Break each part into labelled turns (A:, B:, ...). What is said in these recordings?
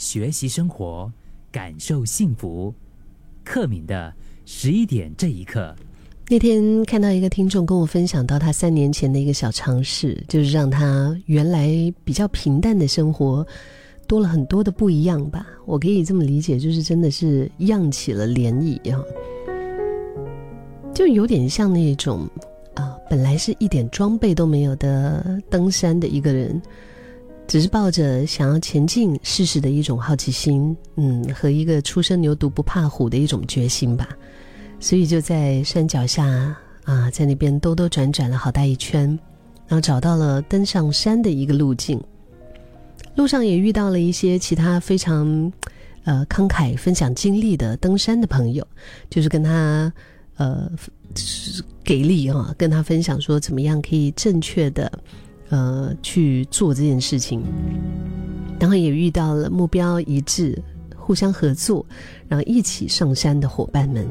A: 学习生活，感受幸福。克敏的十一点这一刻，
B: 那天看到一个听众跟我分享到他三年前的一个小尝试，就是让他原来比较平淡的生活多了很多的不一样吧。我可以这么理解，就是真的是漾起了涟漪啊，就有点像那种啊，本来是一点装备都没有的登山的一个人。只是抱着想要前进试试的一种好奇心，嗯，和一个初生牛犊不怕虎的一种决心吧，所以就在山脚下啊，在那边兜兜转转了好大一圈，然后找到了登上山的一个路径。路上也遇到了一些其他非常呃慷慨分享经历的登山的朋友，就是跟他呃给力啊，跟他分享说怎么样可以正确的。呃，去做这件事情，然后也遇到了目标一致、互相合作，然后一起上山的伙伴们。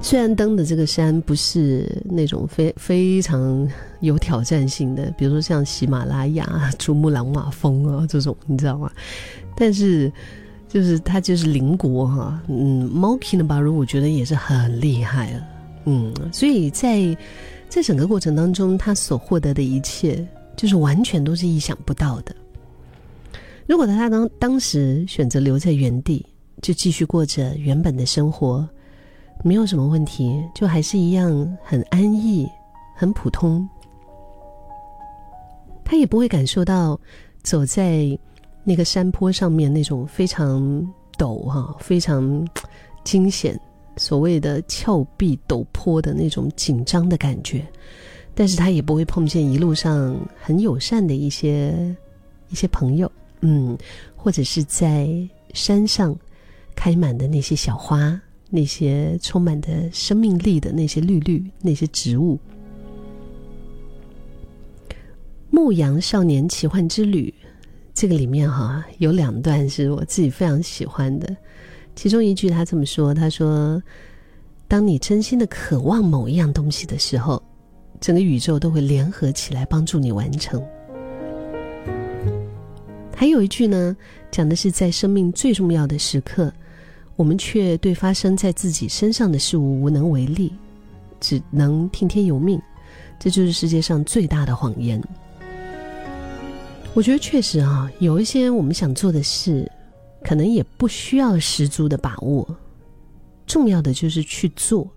B: 虽然登的这个山不是那种非非常有挑战性的，比如说像喜马拉雅、珠穆朗玛峰啊这种，你知道吗？但是就是它就是邻国哈，嗯 m o k i n 的巴如我觉得也是很厉害了，嗯，所以在。在整个过程当中，他所获得的一切，就是完全都是意想不到的。如果他当当时选择留在原地，就继续过着原本的生活，没有什么问题，就还是一样很安逸、很普通。他也不会感受到走在那个山坡上面那种非常陡哈、非常 惊险。所谓的峭壁陡坡的那种紧张的感觉，但是他也不会碰见一路上很友善的一些一些朋友，嗯，或者是在山上开满的那些小花，那些充满的生命力的那些绿绿那些植物。《牧羊少年奇幻之旅》这个里面哈有两段是我自己非常喜欢的。其中一句，他这么说：“他说，当你真心的渴望某一样东西的时候，整个宇宙都会联合起来帮助你完成。”还有一句呢，讲的是在生命最重要的时刻，我们却对发生在自己身上的事物无能为力，只能听天由命。这就是世界上最大的谎言。我觉得确实啊，有一些我们想做的事。可能也不需要十足的把握，重要的就是去做，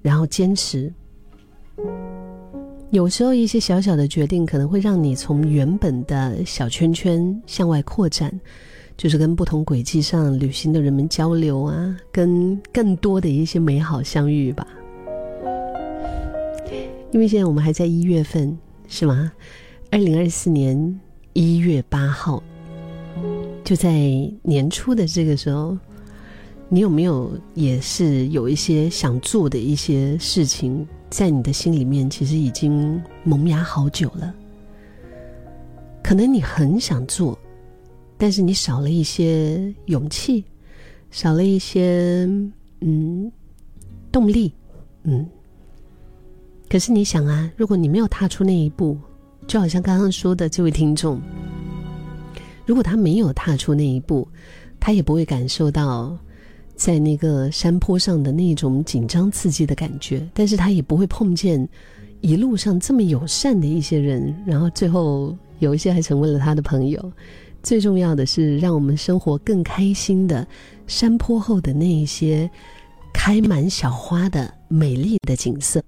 B: 然后坚持。有时候一些小小的决定，可能会让你从原本的小圈圈向外扩展，就是跟不同轨迹上旅行的人们交流啊，跟更多的一些美好相遇吧。因为现在我们还在一月份，是吗？二零二四年一月八号。就在年初的这个时候，你有没有也是有一些想做的一些事情，在你的心里面其实已经萌芽好久了？可能你很想做，但是你少了一些勇气，少了一些嗯动力，嗯。可是你想啊，如果你没有踏出那一步，就好像刚刚说的这位听众。如果他没有踏出那一步，他也不会感受到在那个山坡上的那种紧张刺激的感觉，但是他也不会碰见一路上这么友善的一些人，然后最后有一些还成为了他的朋友。最重要的是，让我们生活更开心的山坡后的那一些开满小花的美丽的景色。